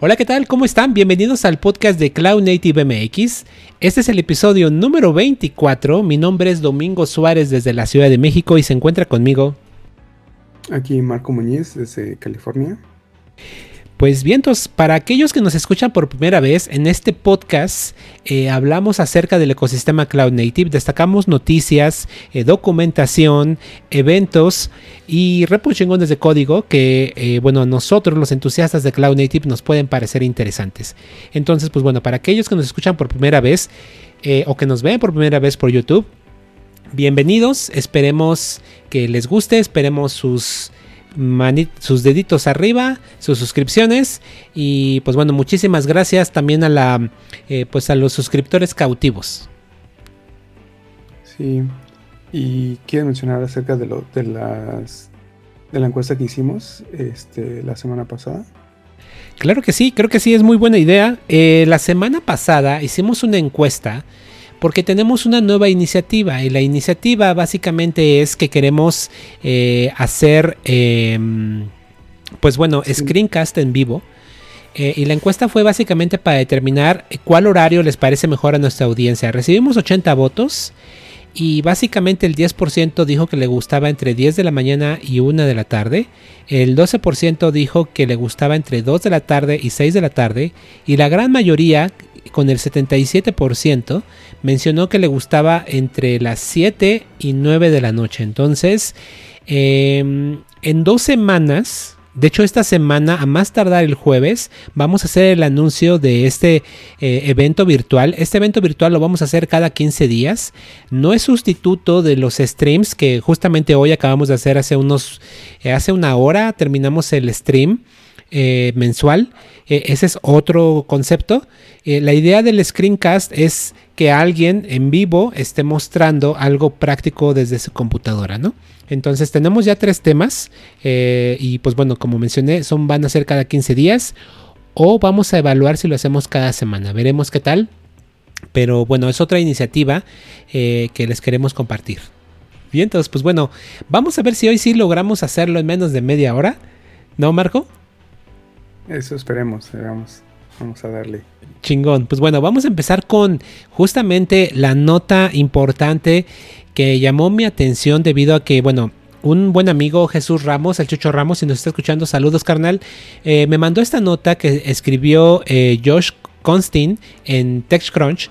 Hola, ¿qué tal? ¿Cómo están? Bienvenidos al podcast de Cloud Native MX. Este es el episodio número 24. Mi nombre es Domingo Suárez desde la Ciudad de México y se encuentra conmigo. Aquí Marco Muñiz desde California. Pues bien, entonces, para aquellos que nos escuchan por primera vez, en este podcast eh, hablamos acerca del ecosistema Cloud Native, destacamos noticias, eh, documentación, eventos y repos chingones de código que, eh, bueno, nosotros los entusiastas de Cloud Native nos pueden parecer interesantes. Entonces, pues bueno, para aquellos que nos escuchan por primera vez o que nos ven por primera vez por YouTube, bienvenidos, esperemos que les guste, esperemos sus sus deditos arriba, sus suscripciones y pues bueno, muchísimas gracias también a la eh, pues a los suscriptores cautivos. Sí. Y quiero mencionar acerca de lo de las de la encuesta que hicimos este, la semana pasada. Claro que sí, creo que sí, es muy buena idea. Eh, la semana pasada hicimos una encuesta porque tenemos una nueva iniciativa y la iniciativa básicamente es que queremos eh, hacer, em, pues bueno, screencast en vivo. Eh, y la encuesta fue básicamente para determinar cuál horario les parece mejor a nuestra audiencia. Recibimos 80 votos y básicamente el 10% dijo que le gustaba entre 10 de la mañana y 1 de la tarde. El 12% dijo que le gustaba entre 2 de la tarde y 6 de la tarde. Y la gran mayoría, con el 77%, mencionó que le gustaba entre las 7 y 9 de la noche. Entonces, em, en dos semanas, de hecho, esta semana, a más tardar el jueves, vamos a hacer el anuncio de este eh, evento virtual. Este evento virtual lo vamos a hacer cada 15 días. No es sustituto de los streams que justamente hoy acabamos de hacer hace unos, eh, hace una hora terminamos el stream. Eh, mensual. ese es otro concepto. la idea del screencast es que alguien en vivo esté mostrando algo práctico desde su computadora, ¿no? Entonces tenemos ya tres temas eh, y pues bueno, como mencioné, son, van a ser cada 15 días o vamos a evaluar si lo hacemos cada semana. Veremos qué tal. Pero bueno, es otra iniciativa eh, que les queremos compartir. Bien, entonces pues bueno, vamos a ver si hoy sí logramos hacerlo en menos de media hora. ¿No, Marco? Eso esperemos, esperamos. Vamos a darle. Chingón. Pues bueno, vamos a empezar con justamente la nota importante que llamó mi atención debido a que, bueno, un buen amigo Jesús Ramos, el Chucho Ramos, si nos está escuchando, saludos carnal, eh, me mandó esta nota que escribió eh, Josh Constin en TechCrunch.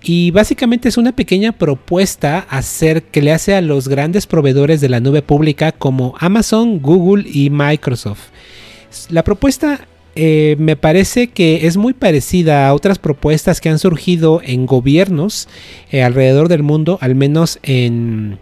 Y básicamente es una pequeña propuesta hacer que le hace a los grandes proveedores de la nube pública como Amazon, Google y Microsoft. La propuesta eh, me parece que es muy parecida a otras propuestas que han surgido en gobiernos eh, alrededor del mundo, al menos en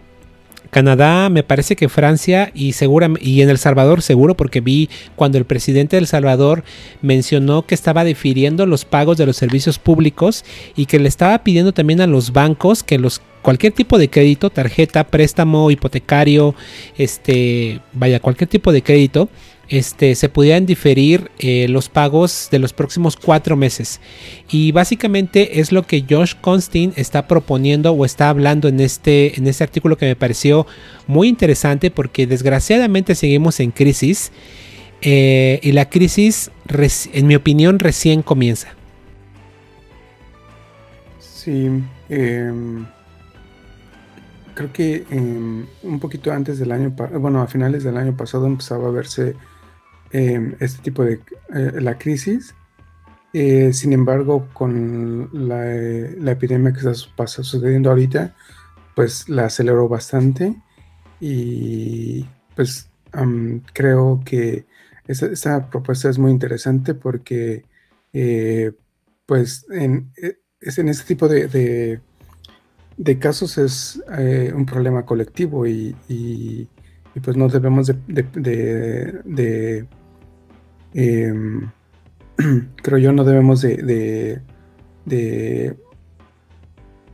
Canadá, me parece que Francia y, y en El Salvador seguro, porque vi cuando el presidente de El Salvador mencionó que estaba difiriendo los pagos de los servicios públicos y que le estaba pidiendo también a los bancos que los cualquier tipo de crédito, tarjeta, préstamo, hipotecario, este, vaya, cualquier tipo de crédito, este, se pudieran diferir eh, los pagos de los próximos cuatro meses. Y básicamente es lo que Josh Constin está proponiendo o está hablando en este, en este artículo que me pareció muy interesante porque desgraciadamente seguimos en crisis eh, y la crisis, en mi opinión, recién comienza. Sí, em, creo que em, un poquito antes del año, bueno, a finales del año pasado empezaba a verse Em, este tipo de eh, la crisis. Eh, sin embargo, con la, epidemia que está sucediendo ahorita, pues la aceleró bastante y pues creo que esta, propuesta es muy interesante porque eh, pues en, es en este tipo de, de, casos es un problema colectivo y, pues no debemos de Em, creo yo no debemos de, de,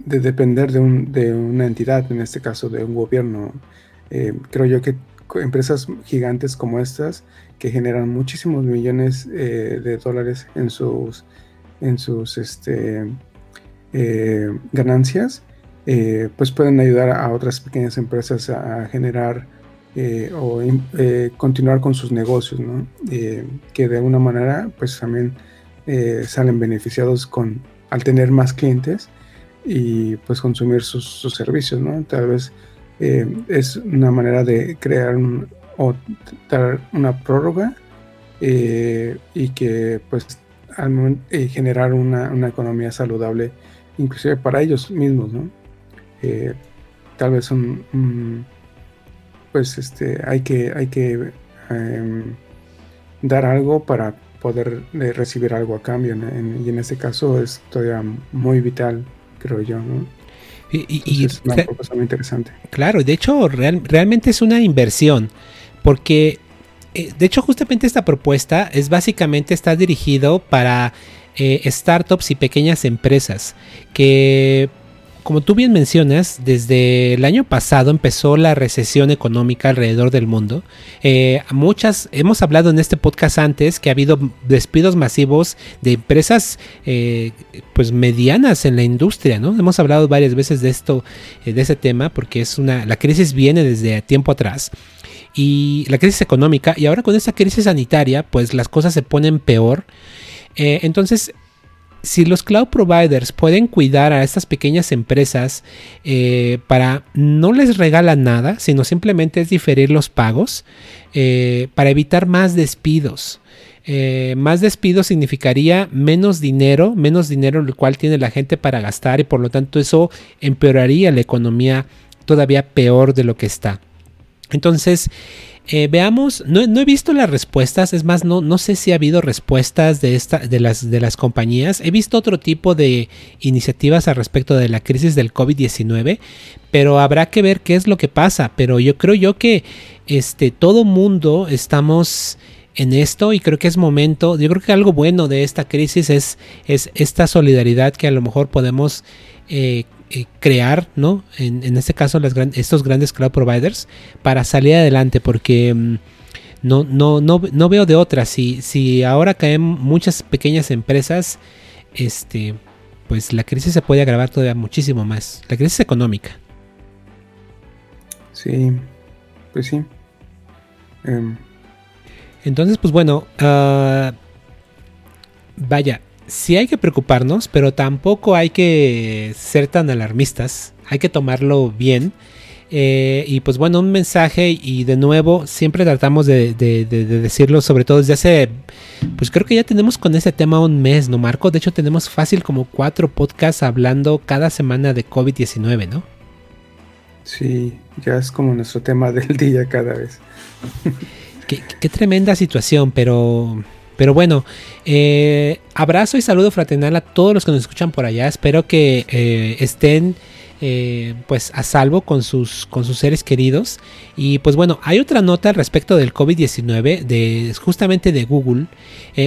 de, depender de, un, de, una entidad, en este caso de un gobierno. Em, creo yo que empresas gigantes como estas, que generan muchísimos millones eh, de dólares en sus, en sus este, eh, ganancias, eh, pues pueden ayudar a otras pequeñas empresas a generar eh, o eh, continuar con sus negocios. Eh, que de alguna manera pues también salen beneficiados con al tener más clientes y pues consumir sus, servicios, ¿no? Tal vez es una manera de crear o dar una prórroga y que pues generar una, economía saludable inclusive para ellos mismos, tal vez un, pues este hay que hay que em, dar algo para poder eh, recibir algo a cambio. y en este caso es todavía muy vital, creo yo. ¿no? Y, es una propuesta muy interesante. Claro, de hecho realmente es una inversión, porque eh, de hecho justamente esta propuesta es básicamente está dirigido para eh, startups y pequeñas empresas que como tú bien mencionas, desde el año pasado empezó la recesión económica alrededor del mundo. Eh, muchas, hemos hablado en este podcast antes que ha habido despidos masivos de empresas eh, pues medianas en la industria, ¿no? Hemos hablado varias veces de esto, eh, de ese tema, porque es una, la crisis viene desde tiempo atrás y la crisis económica y ahora con esta crisis sanitaria pues las cosas se ponen peor. entonces si los cloud providers pueden cuidar a estas pequeñas empresas eh, para no les regalan nada, sino simplemente es diferir los pagos eh, para evitar más despidos. Eh, más despidos significaría menos dinero, menos dinero el cual tiene la gente para gastar y por lo tanto eso empeoraría la economía todavía peor de lo que está. Entonces, eh, veamos, no, he visto las respuestas, es más, no, no sé si ha habido respuestas de, esta, de, las, de las compañías. He visto otro tipo de iniciativas al respecto de la crisis del COVID-19, pero habrá que ver qué es lo que pasa. Pero yo creo yo que este, todo mundo estamos en esto y creo que es momento, yo creo que algo bueno de esta crisis es, es esta solidaridad que a lo mejor podemos eh, eh, crear, ¿no? En, este caso, las estos grandes cloud providers para salir adelante, porque mm, no, no, no, no, veo de otra. Si, si ahora caen muchas pequeñas empresas, este, pues la crisis se puede agravar todavía muchísimo más. La crisis económica. Sí, pues sí. Em. Entonces, pues bueno, ah, vaya, sí hay que preocuparnos, pero tampoco hay que ser tan alarmistas. Hay que tomarlo bien. Eh, y pues bueno, un mensaje y de nuevo siempre tratamos de, decirlo, sobre todo desde hace, pues creo que ya tenemos con ese tema un mes, ¿no, Marco? De hecho tenemos fácil como cuatro podcasts hablando cada semana de COVID-19, ¿no? Sí, ya es como nuestro tema del día cada vez. qué tremenda situación, pero pero bueno, eh, abrazo y saludo fraternal a todos los que nos escuchan por allá. Espero que eh, estén eh, pues a salvo con sus, con sus seres queridos. Y pues bueno, hay otra nota al respecto del COVID-19, de, justamente de Google.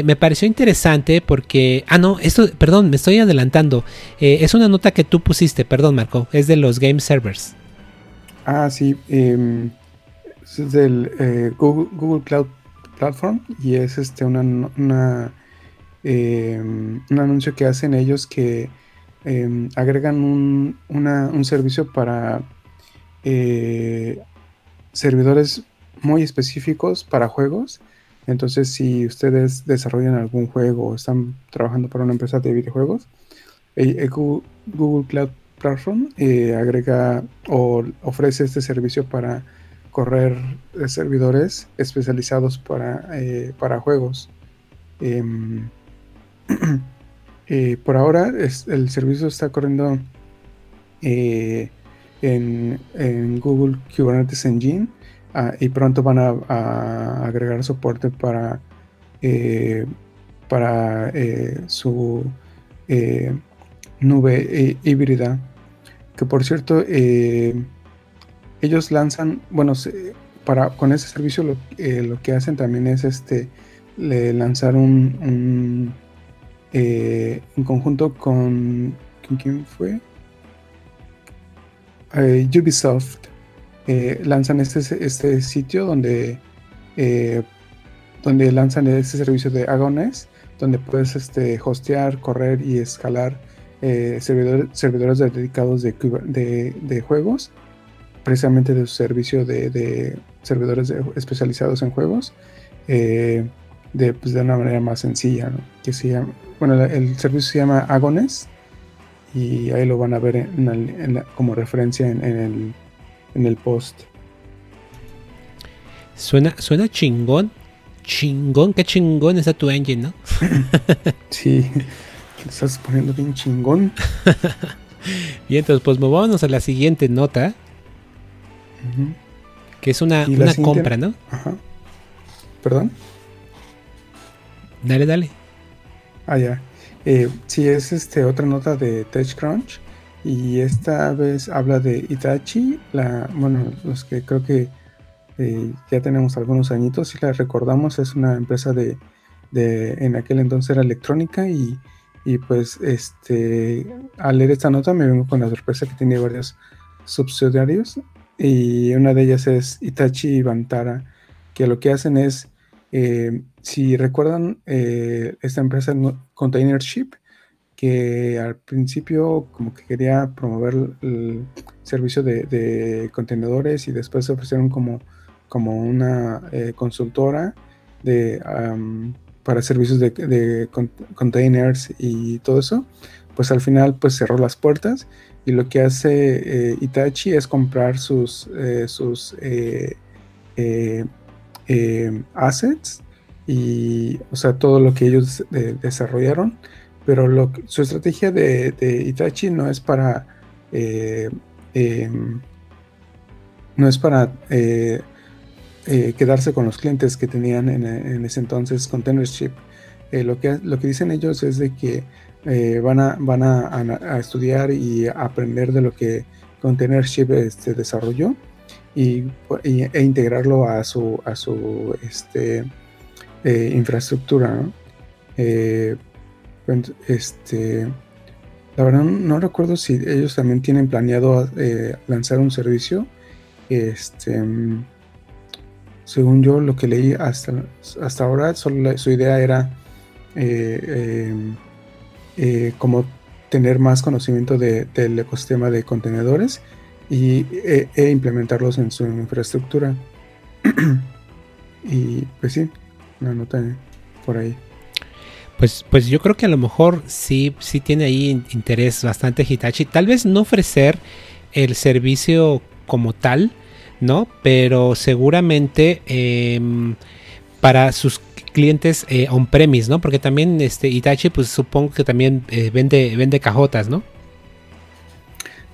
me pareció interesante porque... Ah, no, esto, perdón, me estoy adelantando. es una nota que tú pusiste, perdón Marco, es de los Game Servers. Ah, sí. Em, es del Google, Google Cloud Platform y es este una, eh, un anuncio que hacen ellos que em, agregan un, un, servicio para eh, servidores muy específicos para juegos. Entonces, si ustedes desarrollan algún juego o están trabajando para una empresa de videojuegos, eh, Google Cloud Platform agrega o ofrece este servicio para correr servidores especializados para, eh, para juegos. Em, eh, por ahora el servicio está corriendo eh, en, Google Kubernetes Engine ah, y pronto van a, agregar soporte para, para su nube híbrida. Que por cierto, ellos lanzan, bueno, para, con ese servicio lo, eh, lo, que hacen también es este lanzar un, eh, en conjunto con ¿quién fue? Eh, Ubisoft lanzan este, este sitio donde donde lanzan este servicio de Agones donde puedes este, hostear, correr y escalar servidores, servidores dedicados de, de, de juegos precisamente de su servicio de, servidores especializados en juegos. Eh, de, pues, de una manera más sencilla, que se llama, bueno, el servicio se llama Agones y ahí lo van a ver como referencia en, el, en el post. Suena, suena chingón, chingón, qué chingón está tu engine, ¿no? sí, te estás poniendo bien chingón. Bien, entonces pues vámonos a la siguiente nota. Que es una, una compra, ¿no? Ajá. ¿Perdón? Dale, dale. Ah, ya. Eh, sí, es este, otra nota de TechCrunch. Y esta vez habla de Itachi. La, bueno, los que creo que eh, ya tenemos algunos añitos, si la recordamos, es una empresa de, de en aquel entonces era electrónica y, y, pues este al leer esta nota me vengo con la sorpresa que tiene varios subsidiarios y una de ellas es Itachi y Bantara, que lo que hacen es, eh, si recuerdan, eh, esta empresa Container Ship, que al principio como que quería promover el servicio de, contenedores y después se ofrecieron como, como una eh, consultora de, para servicios de, containers y todo eso, pues al final pues cerró las puertas y lo que hace eh, Itachi es comprar sus, eh, sus eh, assets y, o sea, todo lo que ellos desarrollaron, pero lo, su estrategia de, Itachi no es para, em, no es para quedarse con los clientes que tenían en, ese entonces Containership. lo, que, lo que dicen ellos es de que eh, van, a, van a, estudiar y aprender de lo que Containership este, desarrolló y, e integrarlo a su, a su este, eh, infraestructura. Eh, pues, este, la verdad no recuerdo si ellos también tienen planeado lanzar un servicio. Este, según yo lo que leí hasta, hasta ahora, solo su idea era como tener más conocimiento del ecosistema de contenedores y, e, e implementarlos en su infraestructura. y pues sí, una nota por ahí. Pues, pues yo creo que a lo mejor sí, sí tiene ahí interés bastante Hitachi. Tal vez no ofrecer el servicio como tal, ¿no? Pero seguramente em, para sus clientes eh, on-premise, ¿no? Porque también este Itachi, pues supongo que también eh, vende, vende cajotas, ¿no?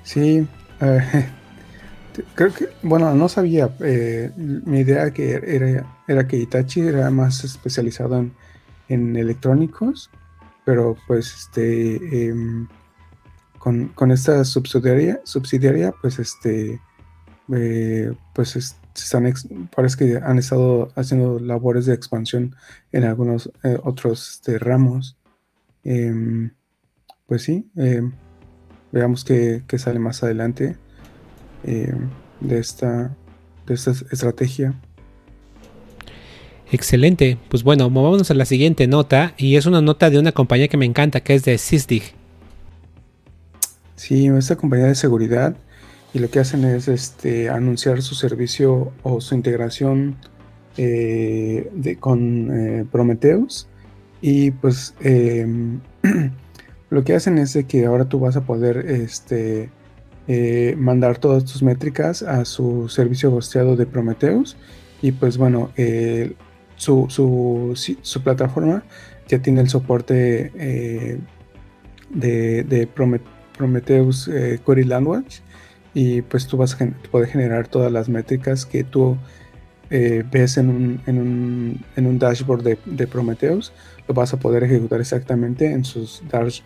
Sí, eh, creo que, bueno, no sabía, mi idea que era, era que Itachi era más especializado en, en electrónicos, pero pues este, em, con, con, esta subsidiaria, subsidiaria, pues este, pues este, parece que han estado haciendo labores de expansión en algunos eh, otros este, ramos. Em, pues sí, em, veamos qué, sale más adelante em, de, esta, de esta estrategia. Excelente, pues bueno, movámonos a la siguiente nota y es una nota de una compañía que me encanta, que es de Sysdig. Sí, esta compañía de seguridad y lo que hacen es este, anunciar su servicio o su integración eh, de, con eh, Prometheus. Y pues em, lo que hacen es que ahora tú vas a poder este, eh, mandar todas tus métricas a su servicio hosteado de Prometheus. Y pues bueno su, su, su, plataforma ya tiene el soporte de, de Prometheus Query Language y pues tú vas a poder generar todas las métricas que tú eh, ves en un, en, un, en un, dashboard de, de, Prometheus, lo vas a poder ejecutar exactamente en sus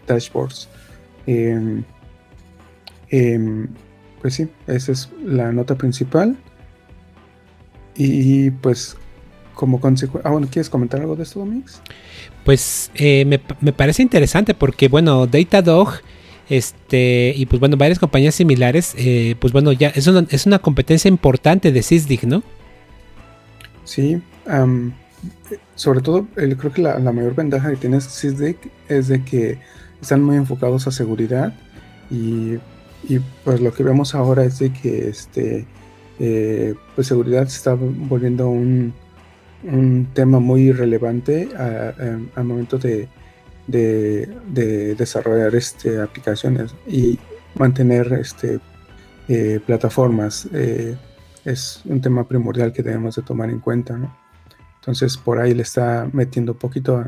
dashboards. Em, em, pues sí, esa es la nota principal. Y pues como consecuencia... Ah, bueno, ¿quieres comentar algo de esto, Domix? Pues eh, me, me, parece interesante porque, bueno, Datadog este, y pues bueno, varias compañías similares, eh, pues bueno, ya es una, es una competencia importante de Sysdig, ¿no? Sí, sobre todo creo que la, mayor ventaja que tiene Sysdig es de que están muy enfocados a seguridad y, pues lo que vemos ahora es de que este, eh, pues seguridad se está volviendo un, un tema muy relevante al momento de, desarrollar este, aplicaciones y mantener este, eh, plataformas. Eh, es un tema primordial que debemos de tomar en cuenta. Entonces por ahí le está metiendo un poquito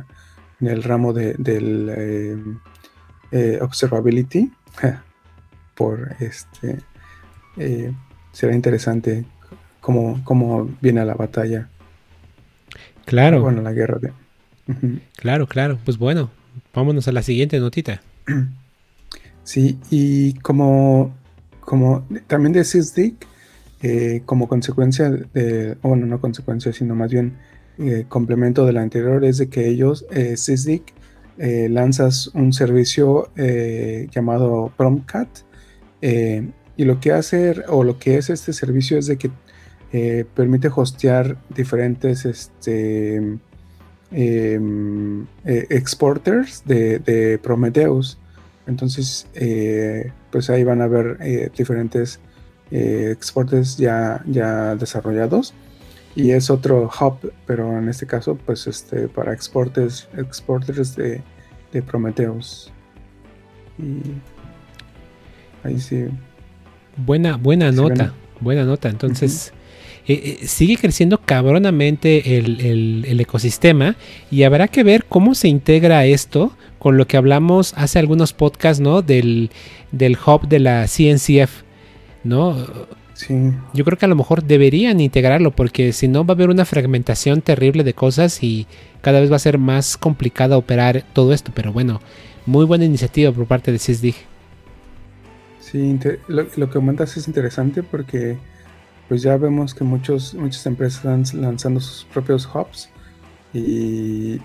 en el ramo de, del eh, observability. por este será interesante cómo, cómo viene a la batalla Claro. Bueno, la guerra de... Claro, claro. Pues bueno, vámonos a la siguiente notita. Sí, y como, como también de SysDick, eh, como consecuencia de, bueno, no consecuencia, sino más bien eh, complemento de la anterior, es de que ellos, eh, SysDick, eh, lanzas un servicio llamado Promcat, y lo que hace, o lo que es este servicio es de que permite hostear diferentes este, em, eh, exporters de, Prometheus. Entonces, eh, pues ahí van a ver diferentes exporters ya, ya desarrollados. Y es otro hub, pero en este caso, pues este, para exporters, exporters de, de Prometheus. Y ahí sí. Buena, buena nota. Buena nota. Entonces, eh, eh, sigue creciendo cabronamente el, ecosistema y habrá que ver cómo se integra esto con lo que hablamos hace algunos podcasts, ¿no? Del, del hub de la CNCF, ¿no? Sí. Yo creo que a lo mejor deberían integrarlo porque si no va a haber una fragmentación terrible de cosas y cada vez va a ser más complicado operar todo esto. Pero bueno, muy buena iniciativa por parte de SysDig. Sí, lo, lo que comentas es interesante porque pues ya vemos que muchos, muchas empresas están lanzando sus propios hubs y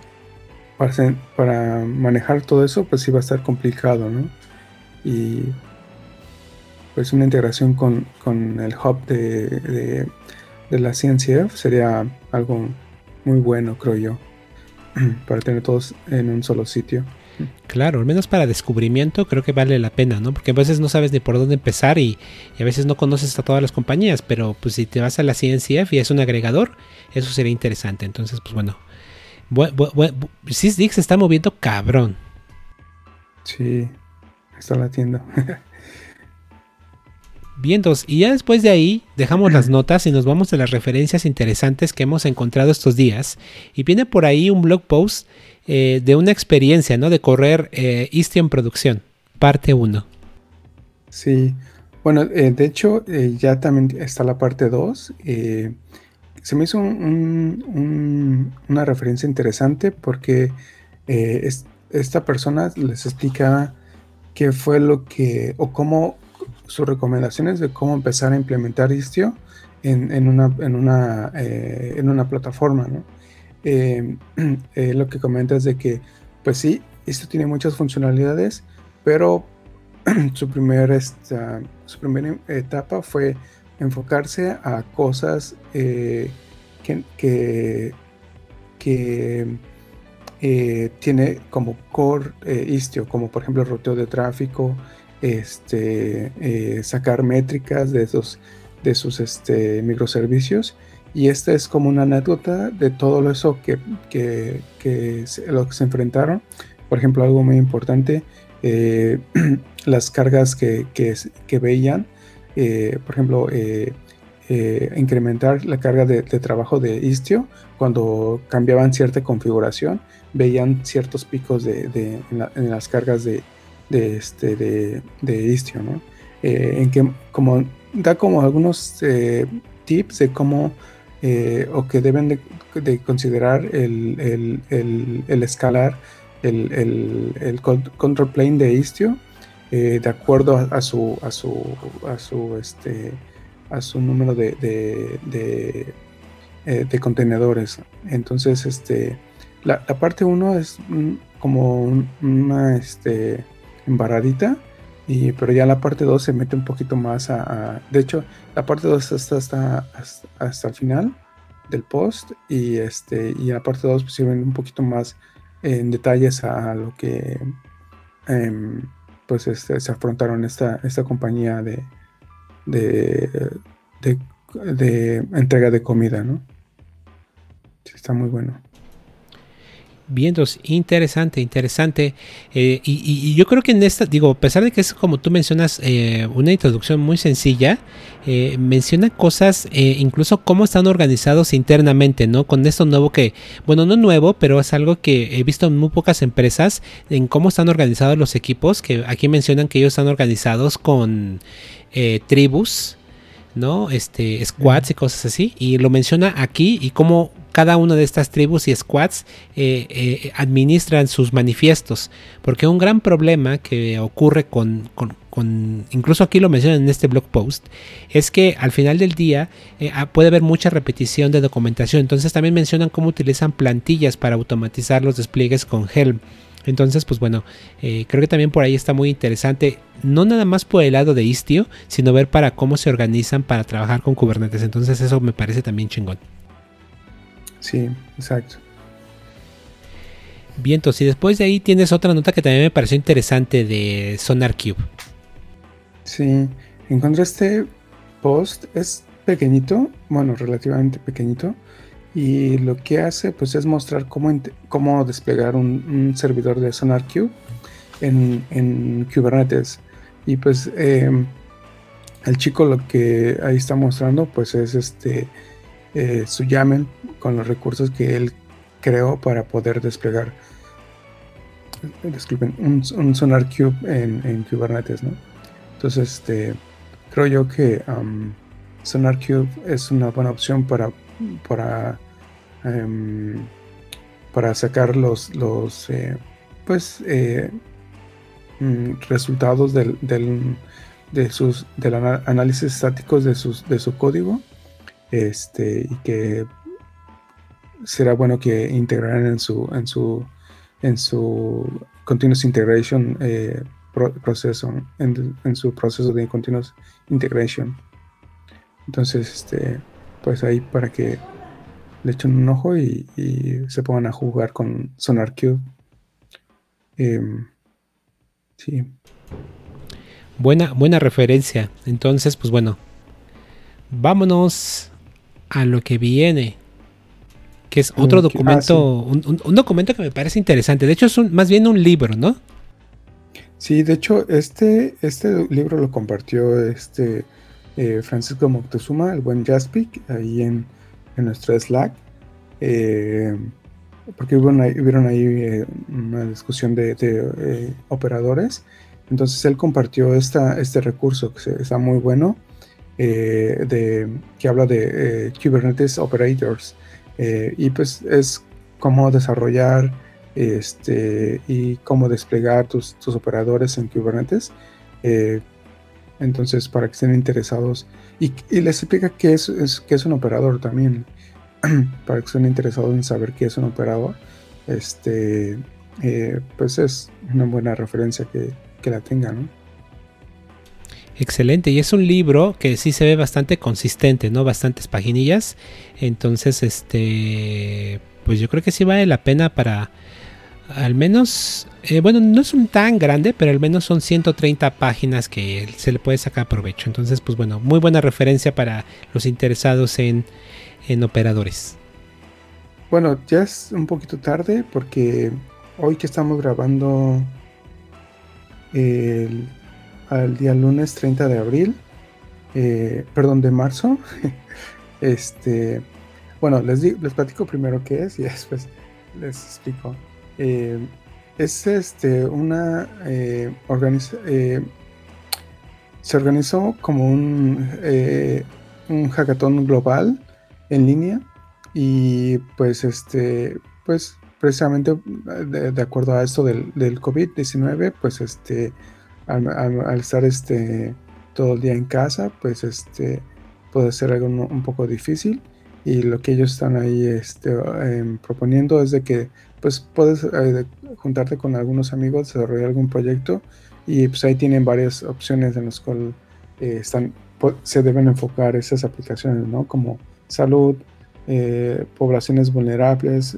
para, manejar todo eso pues sí va a estar complicado, ¿no? Y pues una integración con, el hub de, de, la CNCF sería algo muy bueno, creo yo, para tener todos en un solo sitio. Claro, al menos para descubrimiento creo que vale la pena, ¿no? Porque a veces no sabes ni por dónde empezar y, a veces no conoces a todas las compañías, pero pues si te vas a la CNCF y es un agregador, eso sería interesante. Entonces, pues bueno, Sysdig se está moviendo cabrón. Sí, está latiendo. Vientos, y ya después de ahí dejamos las notas y nos vamos a las referencias interesantes que hemos encontrado estos días. Y viene por ahí un blog post eh, de una experiencia, ¿no? De correr eh, Istio en producción, parte 1. Sí, bueno, eh, de hecho eh, ya también está la parte 2. se me hizo una referencia interesante porque esta persona les explica qué fue lo que, o cómo, sus recomendaciones de cómo empezar a implementar Istio en, una, en, una, en una plataforma, ¿no? Eh, eh, lo que comentas de que, pues sí, esto tiene muchas funcionalidades, pero su, primera etapa fue enfocarse a cosas eh, que, que, tiene como core Istio, como por ejemplo roteo de tráfico, este, sacar métricas de esos de sus este, microservicios y esta es como una anécdota de todo eso que, que, que lo que se enfrentaron. Por ejemplo, algo muy importante, eh, las cargas que, que veían, eh, por ejemplo, eh, incrementar la carga de, trabajo de Istio cuando cambiaban cierta configuración, veían ciertos picos de, de en, las cargas de, de, este, de, Istio, ¿no? en que como da como algunos tips de cómo eh, o que deben de, considerar el, escalar el, control plane de Istio eh, de acuerdo a, su a su a su este a su número de, de, eh, contenedores. Entonces este la, parte 1 es como una este embarradita y, pero ya la parte 2 se mete un poquito más a, de hecho la parte 2 está hasta, hasta, el final del post y este y la parte 2 pues sirven un poquito más en detalles a lo que em, pues este, se afrontaron esta, esta compañía de, de, de, entrega de comida, ¿no? está muy bueno. Vientos, interesante, interesante. Eh, y, yo creo que en esta, digo, a pesar de que es como tú mencionas, eh, una introducción muy sencilla, eh, menciona cosas, incluso cómo están organizados internamente, ¿no? Con esto nuevo que, bueno, no nuevo, pero es algo que he visto en muy pocas empresas, en cómo están organizados los equipos, que aquí mencionan que ellos están organizados con tribus, ¿no? Este, squads y cosas así. Y lo menciona aquí y cómo cada una de estas tribus y squads eh, eh, administran sus manifiestos. Porque un gran problema que ocurre con, incluso aquí lo mencionan en este blog post, es que al final del día eh, ah, puede haber mucha repetición de documentación. Entonces también mencionan cómo utilizan plantillas para automatizar los despliegues con Helm. Entonces, pues bueno, creo que también por ahí está muy interesante, no nada más por el lado de Istio, sino ver para cómo se organizan para trabajar con Kubernetes. Entonces eso me parece también chingón. Sí, exacto. Bien, entonces, y después de ahí tienes otra nota que también me pareció interesante de Sonar Cube. Sí, encontré este post, es pequeñito, bueno, relativamente pequeñito, y lo que hace pues es mostrar cómo, cómo desplegar un, servidor de SonarQube en, en Kubernetes. Y pues em, el chico lo que ahí está mostrando pues es este eh, su YAML con los recursos que él creó para poder desplegar disculpen, un, un Sonar Cube en, Kubernetes, ¿no? Entonces, este, creo yo que um, Sonar Cube es una buena opción para, para, em, para sacar los, los eh, pues, eh, mm, resultados del, del, de sus, del análisis estáticos de, sus, de su código este, y que será bueno que integraran en su, en su, en su continuous integration eh, proceso, en, su proceso de continuous integration. Entonces, este, pues ahí para que le echen un ojo y, se pongan a jugar con SonarQube. Em, sí. Buena, buena referencia. Entonces, pues bueno, vámonos a lo que viene. Que es otro mm, documento, ah, un, documento que me parece interesante. De hecho, es más bien un libro, ¿no? Sí, de hecho, este, este libro lo compartió este eh, Francisco Moctezuma, el buen Jaspic, ahí en, en nuestro Slack. Eh, porque hubieron ahí, eh, una discusión de, operadores. Entonces él compartió esta, este recurso que está muy bueno. Eh, de, que habla de eh, Kubernetes Operators. Eh, y pues es cómo desarrollar este, y cómo desplegar tus, operadores en Kubernetes. entonces, para que estén interesados. Y, les explica qué es, es un operador también. para que estén interesados en saber qué es un operador. Este, pues es una buena referencia que, que la tengan. Excelente, y es un libro que sí se ve bastante consistente, ¿no? Bastantes paginillas. Entonces, este, pues yo creo que sí vale la pena para, al menos, eh, bueno, no es un tan grande, pero al menos son 130 páginas que se le puede sacar provecho. Entonces, pues bueno, muy buena referencia para los interesados en, en operadores. Bueno, ya es un poquito tarde porque hoy que estamos grabando el al día lunes 30 de abril, eh, perdón, de marzo. este, bueno, les, les platico primero qué es y después les explico. Eh, es este, una eh, se organizó como un, un hackathon global en línea y pues este, pues precisamente de, acuerdo a esto del, del COVID-19, pues este, al, estar este, todo el día en casa, pues este, puede ser algo un, poco difícil. Y lo que ellos están ahí este, em, proponiendo es de que pues puedes eh, juntarte con algunos amigos, desarrollar algún proyecto y pues ahí tienen varias opciones en las cuales eh, están, se deben enfocar esas aplicaciones, ¿no? Como salud, eh, poblaciones vulnerables,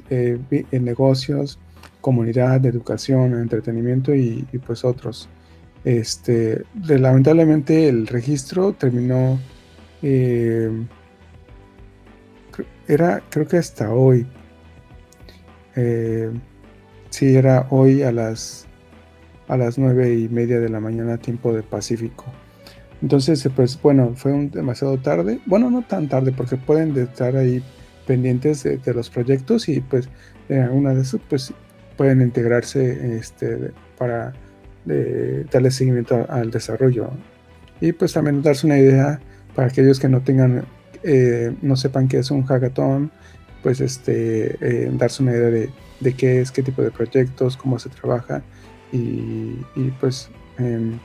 negocios, comunidad, educación, entretenimiento y, y pues otros. Este, lamentablemente el registro terminó, eh, era creo que hasta hoy, eh, sí, era hoy a las, a las nueve y media de la mañana, tiempo de Pacífico. Entonces, pues bueno, fue un, demasiado tarde. Bueno, no tan tarde, porque pueden estar ahí pendientes de, los proyectos y pues una de esas pues pueden integrarse este, para darle seguimiento al desarrollo. Y pues también darse una idea para aquellos que no tengan, eh, no sepan qué es un hackathon, pues este, eh, darse una idea de, de, qué es, qué tipo de proyectos, cómo se trabaja y, pues em,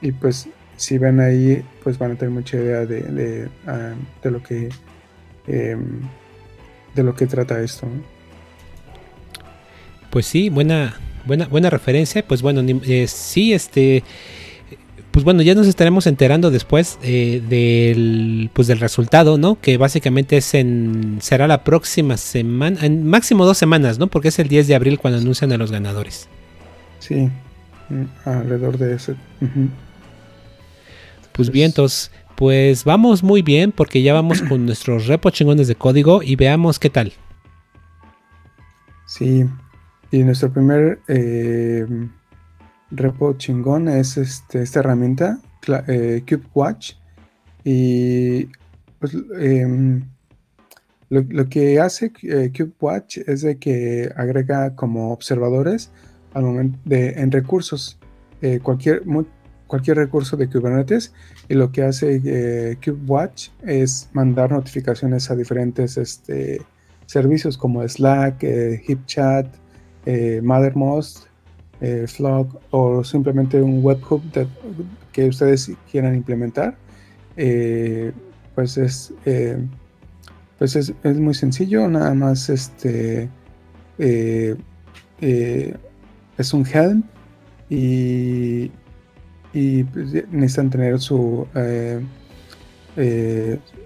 y pues si ven ahí pues van a tener mucha idea de, de, ah, lo que em, de lo que trata esto. Pues sí, buena, buena, buena referencia. Pues bueno, eh, sí, este pues bueno, ya nos estaremos enterando después eh, del, pues del resultado, ¿no? Que básicamente es en, será la próxima semana, en máximo dos semanas, ¿no? Porque es el 10 de abril cuando anuncian a los ganadores. Sí, mm, alrededor de ese. Pues bien, entonces, pues vamos muy bien porque ya vamos con nuestros repo chingones de código y veamos qué tal. Sí, y nuestro primer... Eh, repo chingón es este, esta herramienta, eh, CubeWatch. Y pues, em, lo, que hace eh, CubeWatch es de que agrega como observadores al momento de, en recursos, eh, cualquier, cualquier recurso de Kubernetes. Y lo que hace CubeWatch es mandar notificaciones a diferentes este, servicios como Slack, HipChat, Mattermost eh, o simplemente un webhook que ustedes quieran implementar, eh, pues es eh, pues es, muy sencillo, nada más este eh, es un helm y, y pues, necesitan tener su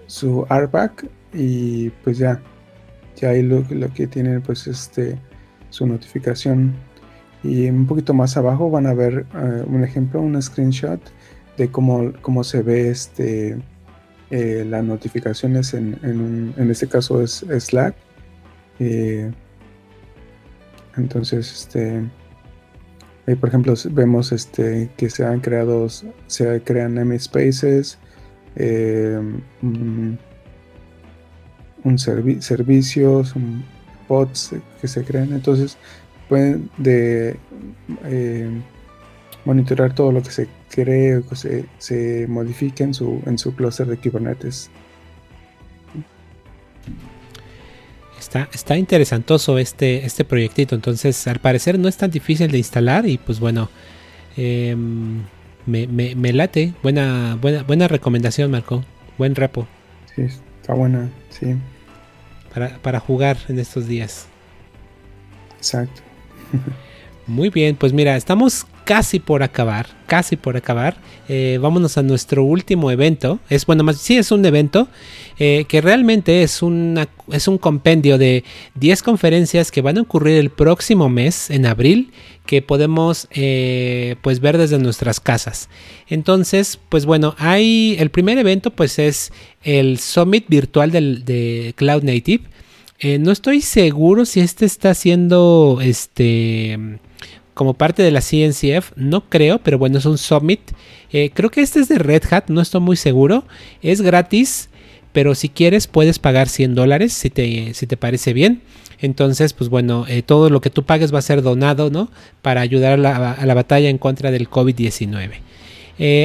su artback y pues ya ya ahí lo, lo que tienen pues este su notificación y un poquito más abajo van a ver eh, un ejemplo, un screenshot de cómo, cómo se ve este, eh, las notificaciones en, en, este caso es, Slack. Eh, entonces, este, ahí por ejemplo vemos este, que se han creado, se crean namespaces, un, un servicios, bots que se crean. Entonces, pueden de, eh, monitorar todo lo que se cree o que se, se modifique en su, en su clúster de Kubernetes. Está, está interesantoso este, este proyectito, entonces al parecer no es tan difícil de instalar y pues bueno, em, me, me, late, buena, buena, buena recomendación Marco, buen repo. Sí, está buena, sí. Para, para jugar en estos días. Exacto. Muy bien, pues mira, estamos casi por acabar, casi por acabar. Eh, vámonos a nuestro último evento. Es bueno, más sí es un evento eh, que realmente es, una, es un compendio de 10 conferencias que van a ocurrir el próximo mes, en abril, que podemos eh, pues ver desde nuestras casas. Entonces, pues bueno, hay el primer evento pues es el Summit virtual del, de Cloud Native no estoy seguro si este está haciendo este como parte de la CNCF, no creo, pero bueno, es un summit. Eh, creo que este es de Red Hat, no estoy muy seguro. Es gratis, pero si quieres puedes pagar 100 dólares si te, si te parece bien. Entonces, pues bueno, eh, todo lo que tú pagues va a ser donado, ¿no? Para ayudar a la, a la batalla en contra del COVID-19.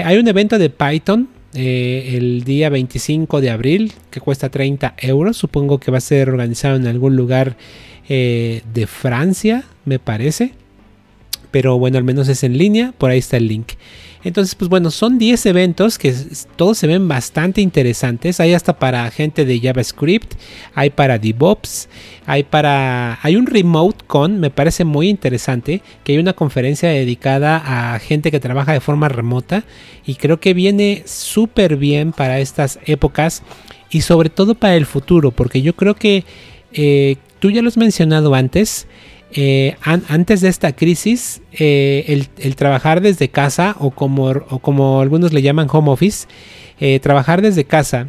hay un evento de Python eh, el día 25 de abril, que cuesta 30 euros. Supongo que va a ser organizado en algún lugar eh, de Francia, me parece. Pero bueno, al menos es en línea, por ahí está el link. Entonces, pues bueno, son 10 eventos que todos se ven bastante interesantes. Hay hasta para gente de JavaScript, hay para DevOps, hay para hay un Remote Con, me parece muy interesante, que hay una conferencia dedicada a gente que trabaja de forma remota y creo que viene súper bien para estas épocas y sobre todo para el futuro, porque yo creo que eh, tú ya lo has mencionado antes, eh, antes de esta crisis, eh, el, trabajar desde casa o como, algunos le llaman home office, eh, trabajar desde casa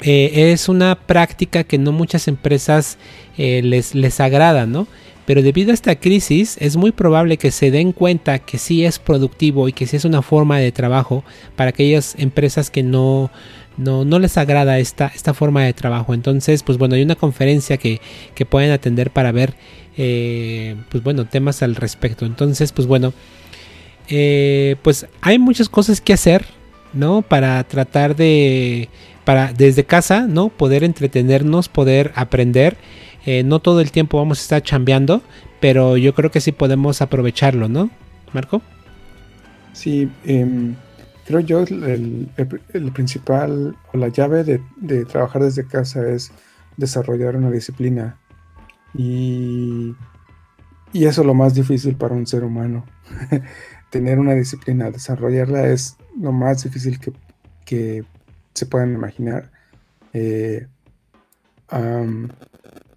es una práctica que no muchas empresas les, les agrada, ¿no? Pero debido a esta crisis es muy probable que se den cuenta que sí es productivo y que sí es una forma de trabajo para aquellas empresas que no, no, no les agrada esta, esta forma de trabajo. Entonces, pues bueno, hay una conferencia que, que pueden atender para ver, eh, pues bueno, temas al respecto. Entonces, pues bueno, eh, pues hay muchas cosas que hacer, ¿no? Para tratar de, para desde casa, ¿no? Poder entretenernos, poder aprender. Eh, no todo el tiempo vamos a estar chambeando, pero yo creo que sí podemos aprovecharlo, ¿no? Marco. Sí, em, creo yo el, el, principal o la llave de, de, trabajar desde casa es desarrollar una disciplina. Y, y eso es lo más difícil para un ser humano. Tener una disciplina, desarrollarla es lo más difícil que, que se puedan imaginar. Eh,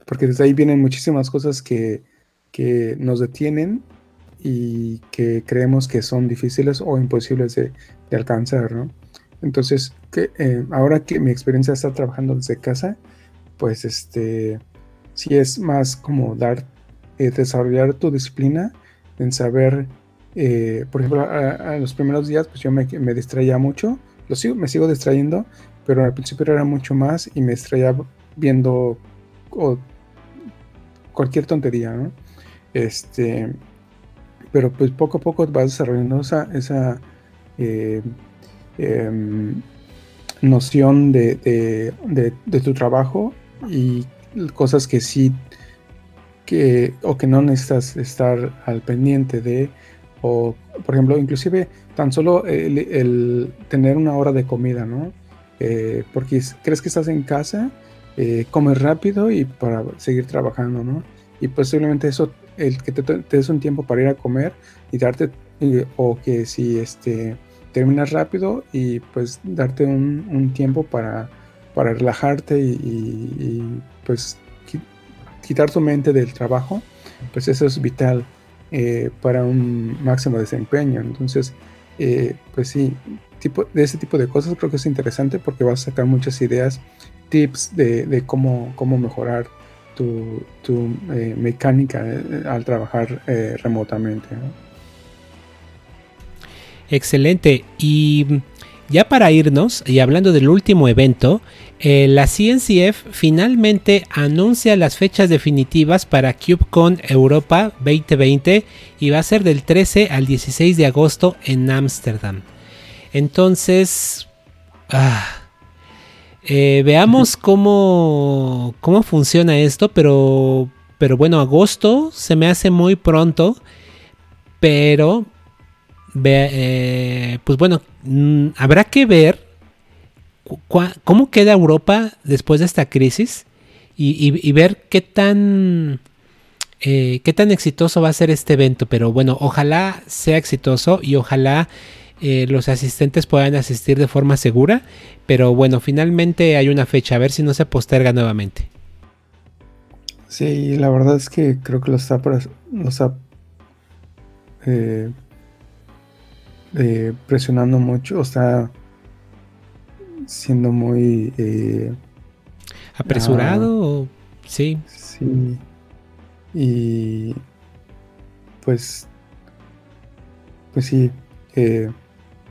porque desde ahí vienen muchísimas cosas que, nos detienen y que creemos que son difíciles o imposibles de, alcanzar, ¿no? Entonces, que, eh, ahora que mi experiencia está trabajando desde casa, pues este, sí es más como dar, eh, desarrollar tu disciplina en saber, eh, por ejemplo, a, los primeros días, pues yo me, me distraía mucho, lo sigo, me sigo distrayendo, pero al principio era mucho más y me distraía viendo cualquier tontería, ¿no? Este, pero pues poco a poco vas desarrollando esa, esa eh, em, noción de, tu trabajo y cosas que sí que o que no necesitas estar al pendiente de o por ejemplo inclusive tan solo el, tener una hora de comida no eh, porque crees que estás en casa eh, comes rápido y para seguir trabajando, ¿no? Y posiblemente eso, el que te, des un tiempo para ir a comer y darte, o que si este, terminas rápido y pues darte un, tiempo para, para relajarte y, pues quitar tu mente del trabajo, pues eso es vital eh, para un máximo desempeño. Entonces, eh, pues sí, tipo, de ese tipo de cosas creo que es interesante porque vas a sacar muchas ideas tips de, cómo, cómo mejorar tu, eh, mecánica eh, al trabajar eh, remotamente. Excelente. Y ya para irnos, y hablando del último evento, la CNCF finalmente anuncia las fechas definitivas para CubeCon Europa 2020 y va a ser del 13 al 16 de agosto en Ámsterdam. Entonces, ah, eh, veamos cómo, cómo funciona esto, pero, pero bueno, agosto se me hace muy pronto, pero eh, pues bueno, mm, habrá que ver cómo queda Europa después de esta crisis y, ver qué tan... Eh, qué tan exitoso va a ser este evento, pero bueno, ojalá sea exitoso y ojalá eh, los asistentes puedan asistir de forma segura. Pero bueno, finalmente hay una fecha, a ver si no se posterga nuevamente. Sí, la verdad es que creo que lo está, eh, eh, presionando mucho, está siendo muy... ¿Apresurado? Ah, sí. Sí. Y pues... Pues sí,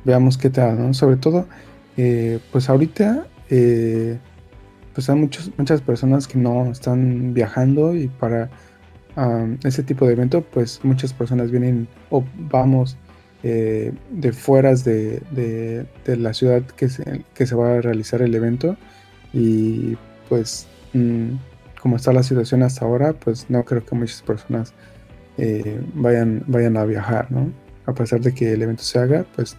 veamos qué tal, ¿no? Sobre todo, eh, pues ahorita, eh, pues hay muchos, muchas personas que no están viajando y para ese tipo de evento, pues muchas personas vienen o vamos eh, de fueras de, la ciudad que se, que se va a realizar el evento y pues mm, como está la situación hasta ahora, pues no creo que muchas personas vayan, vayan a viajar, ¿no? A pesar de que el evento se haga, pues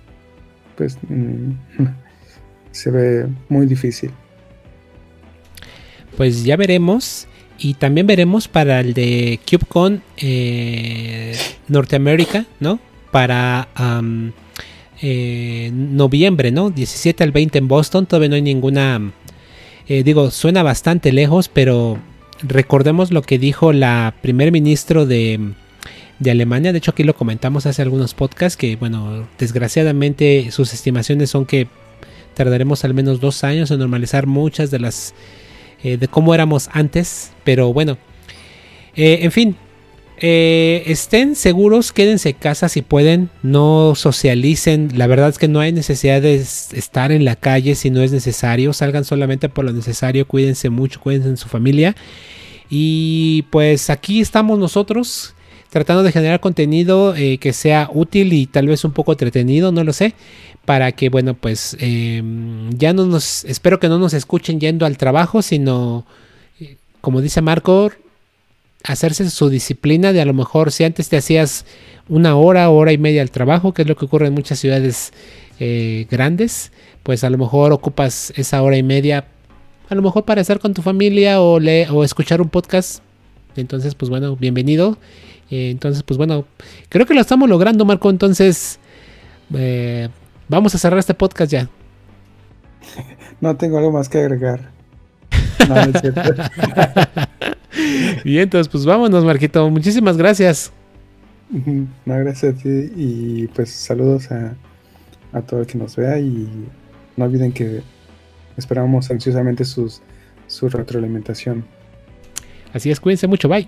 pues mm, se ve muy difícil. Pues ya veremos. Y también veremos para el de CubeCon eh, Norteamérica, ¿no? Para eh, noviembre, ¿no? 17 al 20 en Boston. Todavía no hay ninguna... Eh, digo, suena bastante lejos, pero recordemos lo que dijo la primer ministro de de Alemania. De hecho, aquí lo comentamos hace algunos podcasts que, bueno, desgraciadamente sus estimaciones son que tardaremos al menos dos años en normalizar muchas de las eh, de cómo éramos antes, pero bueno, en fin, eh, estén seguros, quédense en casa si pueden, no socialicen. La verdad es que no hay necesidad de estar en la calle si no es necesario. Salgan solamente por lo necesario, cuídense mucho, cuídense en su familia. Y pues aquí estamos nosotros tratando de generar contenido eh, que sea útil y tal vez un poco entretenido, no lo sé. Para que, bueno, pues em, ya no nos, espero que no nos escuchen yendo al trabajo, sino, eh, como dice Marco, hacerse su disciplina de a lo mejor si antes te hacías una hora, hora y media al trabajo, que es lo que ocurre en muchas ciudades eh, grandes, pues a lo mejor ocupas esa hora y media, a lo mejor para estar con tu familia o, o escuchar un podcast. Entonces, pues bueno, bienvenido. Eh, entonces, pues bueno, creo que lo estamos logrando, Marco. Entonces, eh, vamos a cerrar este podcast ya. No tengo algo más que agregar. No, es cierto. y entonces, pues vámonos, Marquito. Muchísimas gracias. No, gracias a ti y pues saludos a, a todo el que nos vea y no olviden que esperamos ansiosamente sus, su retroalimentación. Así es, cuídense mucho, bye.